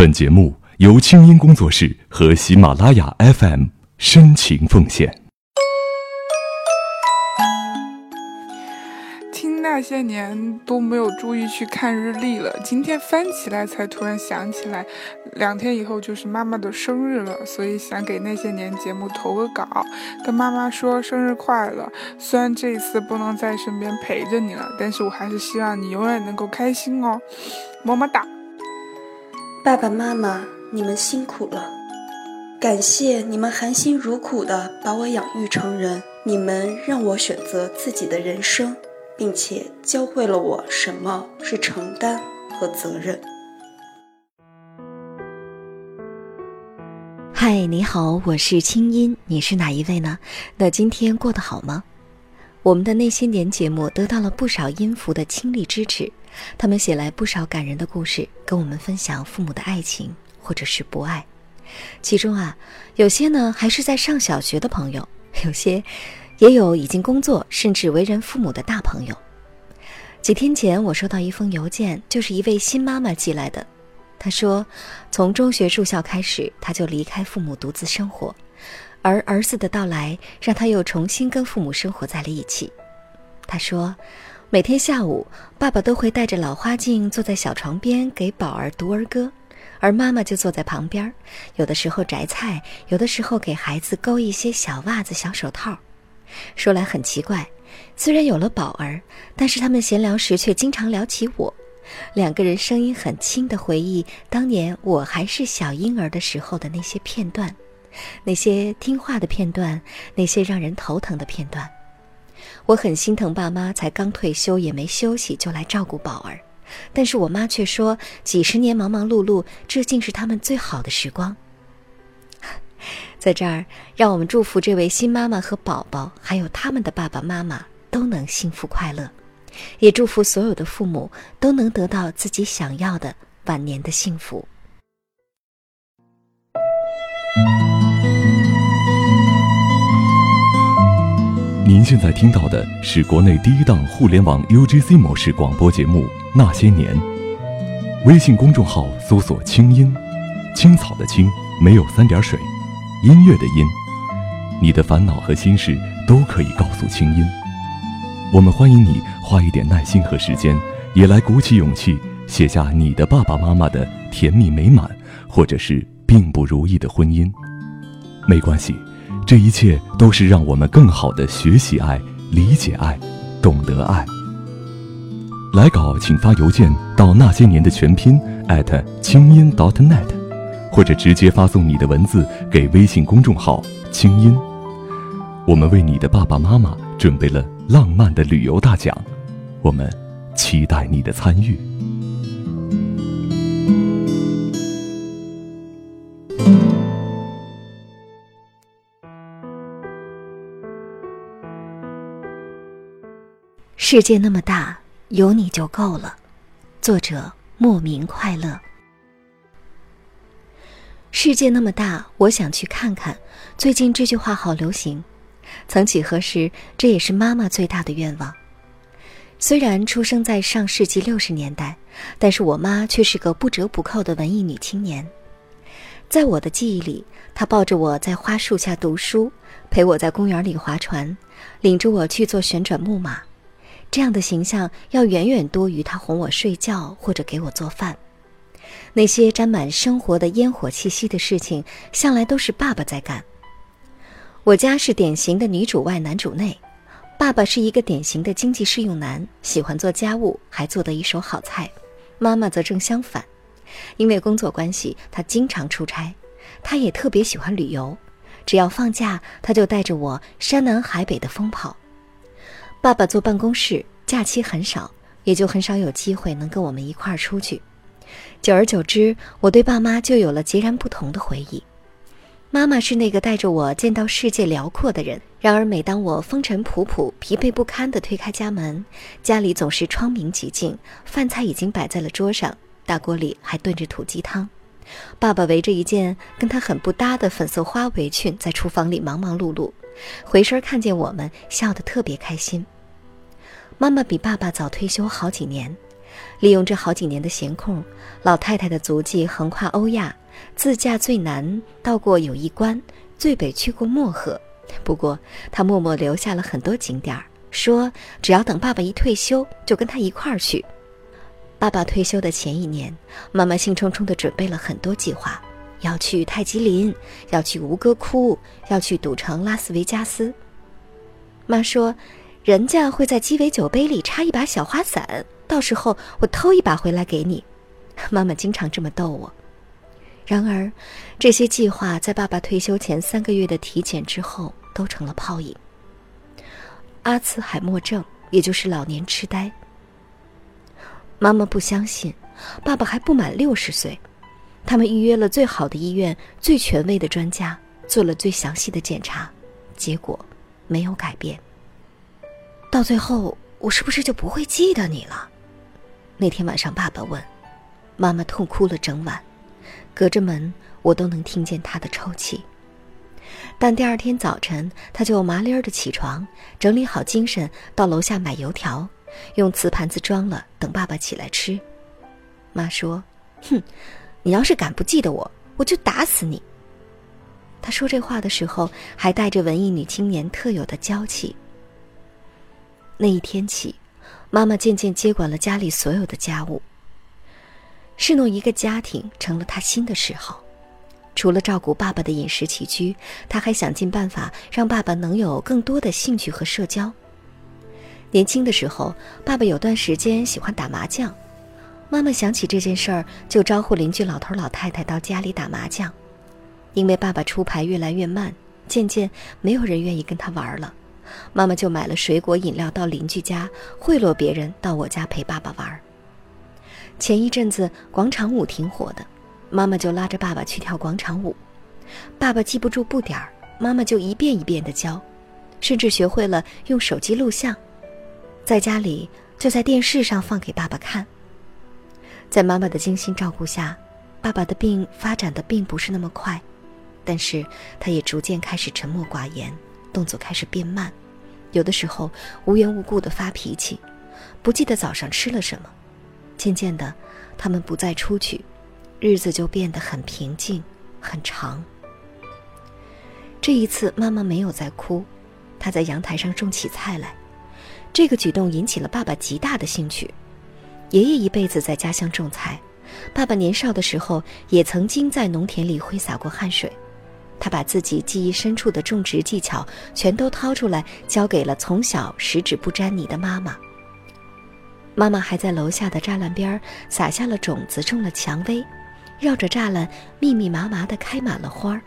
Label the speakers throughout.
Speaker 1: 本节目由清音工作室和喜马拉雅 FM 深情奉献。
Speaker 2: 听那些年都没有注意去看日历了，今天翻起来才突然想起来，两天以后就是妈妈的生日了，所以想给那些年节目投个稿，跟妈妈说生日快乐。虽然这一次不能在身边陪着你了，但是我还是希望你永远能够开心哦，么么哒。
Speaker 3: 爸爸妈妈，你们辛苦了，感谢你们含辛茹苦的把我养育成人，你们让我选择自己的人生，并且教会了我什么是承担和责任。
Speaker 4: 嗨，你好，我是清音，你是哪一位呢？那今天过得好吗？我们的那些年节目得到了不少音符的倾力支持。他们写来不少感人的故事，跟我们分享父母的爱情或者是不爱。其中啊，有些呢还是在上小学的朋友，有些也有已经工作甚至为人父母的大朋友。几天前我收到一封邮件，就是一位新妈妈寄来的。她说，从中学住校开始，她就离开父母独自生活，而儿子的到来让他又重新跟父母生活在了一起。他说。每天下午，爸爸都会带着老花镜坐在小床边给宝儿读儿歌，而妈妈就坐在旁边，有的时候摘菜，有的时候给孩子勾一些小袜子、小手套。说来很奇怪，虽然有了宝儿，但是他们闲聊时却经常聊起我，两个人声音很轻的回忆当年我还是小婴儿的时候的那些片段，那些听话的片段，那些让人头疼的片段。我很心疼爸妈，才刚退休也没休息就来照顾宝儿，但是我妈却说，几十年忙忙碌碌，这竟是他们最好的时光。在这儿，让我们祝福这位新妈妈和宝宝，还有他们的爸爸妈妈都能幸福快乐，也祝福所有的父母都能得到自己想要的晚年的幸福。
Speaker 1: 您现在听到的是国内第一档互联网 UGC 模式广播节目《那些年》。微信公众号搜索“青音”，青草的青，没有三点水，音乐的音。你的烦恼和心事都可以告诉青音。我们欢迎你花一点耐心和时间，也来鼓起勇气写下你的爸爸妈妈的甜蜜美满，或者是并不如意的婚姻。没关系。这一切都是让我们更好的学习爱、理解爱、懂得爱。来稿请发邮件到那些年的全拼清音 .dot.net，或者直接发送你的文字给微信公众号“清音”。我们为你的爸爸妈妈准备了浪漫的旅游大奖，我们期待你的参与。
Speaker 4: 世界那么大，有你就够了。作者：莫名快乐。世界那么大，我想去看看。最近这句话好流行。曾几何时，这也是妈妈最大的愿望。虽然出生在上世纪六十年代，但是我妈却是个不折不扣的文艺女青年。在我的记忆里，她抱着我在花树下读书，陪我在公园里划船，领着我去做旋转木马。这样的形象要远远多于他哄我睡觉或者给我做饭。那些沾满生活的烟火气息的事情，向来都是爸爸在干。我家是典型的女主外男主内，爸爸是一个典型的经济适用男，喜欢做家务，还做得一手好菜。妈妈则正相反，因为工作关系，她经常出差，她也特别喜欢旅游，只要放假，她就带着我山南海北的疯跑。爸爸坐办公室，假期很少，也就很少有机会能跟我们一块儿出去。久而久之，我对爸妈就有了截然不同的回忆。妈妈是那个带着我见到世界辽阔的人，然而每当我风尘仆仆、疲惫不堪地推开家门，家里总是窗明几净，饭菜已经摆在了桌上，大锅里还炖着土鸡汤。爸爸围着一件跟他很不搭的粉色花围裙，在厨房里忙忙碌碌。回身看见我们，笑得特别开心。妈妈比爸爸早退休好几年，利用这好几年的闲空，老太太的足迹横跨欧亚，自驾最南到过友谊关，最北去过漠河。不过，她默默留下了很多景点儿，说只要等爸爸一退休，就跟他一块儿去。爸爸退休的前一年，妈妈兴冲冲地准备了很多计划，要去泰姬陵，要去吴哥窟，要去赌城拉斯维加斯。妈说。人家会在鸡尾酒杯里插一把小花伞，到时候我偷一把回来给你。妈妈经常这么逗我。然而，这些计划在爸爸退休前三个月的体检之后都成了泡影。阿兹海默症，也就是老年痴呆。妈妈不相信，爸爸还不满六十岁。他们预约了最好的医院、最权威的专家，做了最详细的检查，结果没有改变。到最后，我是不是就不会记得你了？那天晚上，爸爸问，妈妈痛哭了整晚，隔着门我都能听见她的抽泣。但第二天早晨，他就麻利儿的起床，整理好精神，到楼下买油条，用瓷盘子装了，等爸爸起来吃。妈说：“哼，你要是敢不记得我，我就打死你。”他说这话的时候，还带着文艺女青年特有的娇气。那一天起，妈妈渐渐接管了家里所有的家务。侍弄一个家庭成了她新的嗜好。除了照顾爸爸的饮食起居，她还想尽办法让爸爸能有更多的兴趣和社交。年轻的时候，爸爸有段时间喜欢打麻将，妈妈想起这件事儿，就招呼邻居老头老太太到家里打麻将。因为爸爸出牌越来越慢，渐渐没有人愿意跟他玩了。妈妈就买了水果饮料到邻居家贿赂别人到我家陪爸爸玩。前一阵子广场舞挺火的，妈妈就拉着爸爸去跳广场舞。爸爸记不住步点儿，妈妈就一遍一遍的教，甚至学会了用手机录像，在家里就在电视上放给爸爸看。在妈妈的精心照顾下，爸爸的病发展的并不是那么快，但是他也逐渐开始沉默寡言。动作开始变慢，有的时候无缘无故的发脾气，不记得早上吃了什么。渐渐的，他们不再出去，日子就变得很平静、很长。这一次，妈妈没有再哭，她在阳台上种起菜来。这个举动引起了爸爸极大的兴趣。爷爷一辈子在家乡种菜，爸爸年少的时候也曾经在农田里挥洒过汗水。他把自己记忆深处的种植技巧全都掏出来，交给了从小十指不沾泥的妈妈。妈妈还在楼下的栅栏边撒下了种子，种了蔷薇，绕着栅栏密密麻麻地开满了花儿。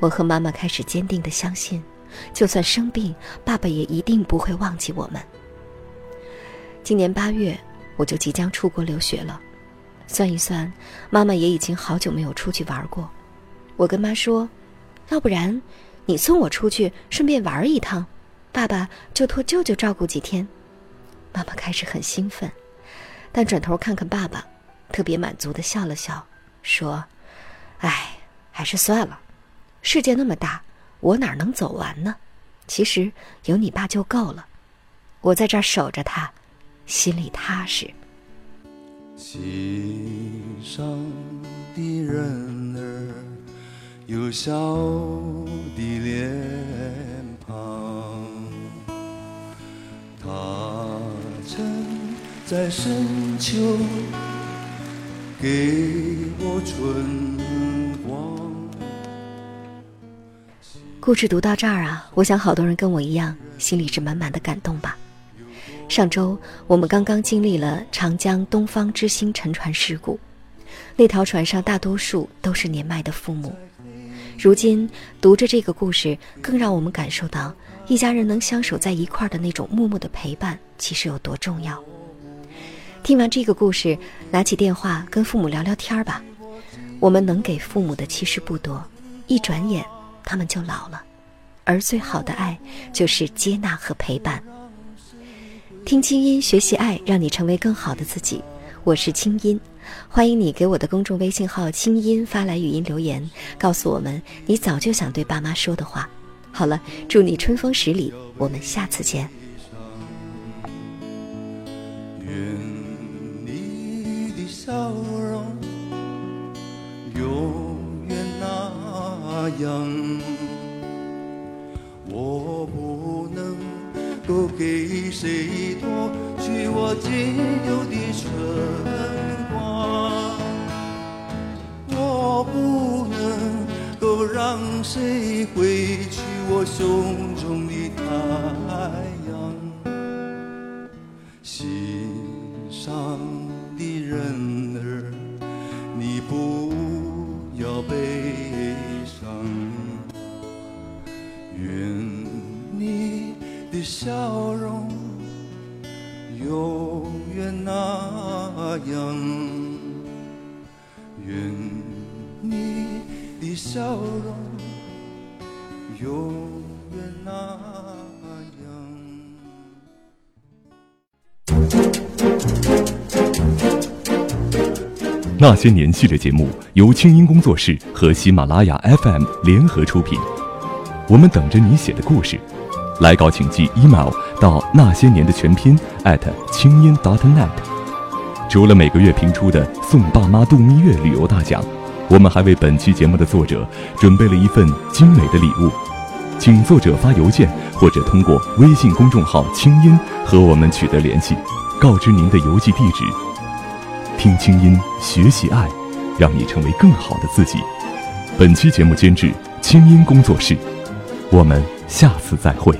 Speaker 4: 我和妈妈开始坚定地相信，就算生病，爸爸也一定不会忘记我们。今年八月，我就即将出国留学了，算一算，妈妈也已经好久没有出去玩过。我跟妈说：“要不然，你送我出去，顺便玩一趟，爸爸就托舅舅照顾几天。”妈妈开始很兴奋，但转头看看爸爸，特别满足的笑了笑，说：“哎，还是算了，世界那么大，我哪能走完呢？其实有你爸就够了，我在这儿守着他，心里踏实。”心上的人儿。有笑的脸庞，他曾在深秋给我春光。故事读到这儿啊，我想好多人跟我一样，心里是满满的感动吧。上周我们刚刚经历了长江东方之星沉船事故，那条船上大多数都是年迈的父母。如今读着这个故事，更让我们感受到一家人能相守在一块儿的那种默默的陪伴，其实有多重要。听完这个故事，拿起电话跟父母聊聊天儿吧。我们能给父母的其实不多，一转眼他们就老了，而最好的爱就是接纳和陪伴。听清音学习爱，让你成为更好的自己。我是清音，欢迎你给我的公众微信号清音发来语音留言，告诉我们你早就想对爸妈说的话。好了，祝你春风十里，我们下次见。愿
Speaker 5: 你的笑容永远那样。够给谁夺去我仅有的春光，我不能够让谁挥去我胸中的太阳。心上你笑容永远那样，愿你的笑容永远那样。
Speaker 1: 那些年系列节目由清音工作室和喜马拉雅 FM 联合出品，我们等着你写的故事。来稿请寄 email 到那些年的全拼 at 清音 dot .net。除了每个月评出的送爸妈度蜜月旅游大奖，我们还为本期节目的作者准备了一份精美的礼物，请作者发邮件或者通过微信公众号“清音”和我们取得联系，告知您的邮寄地址。听清音，学习爱，让你成为更好的自己。本期节目监制清音工作室，我们下次再会。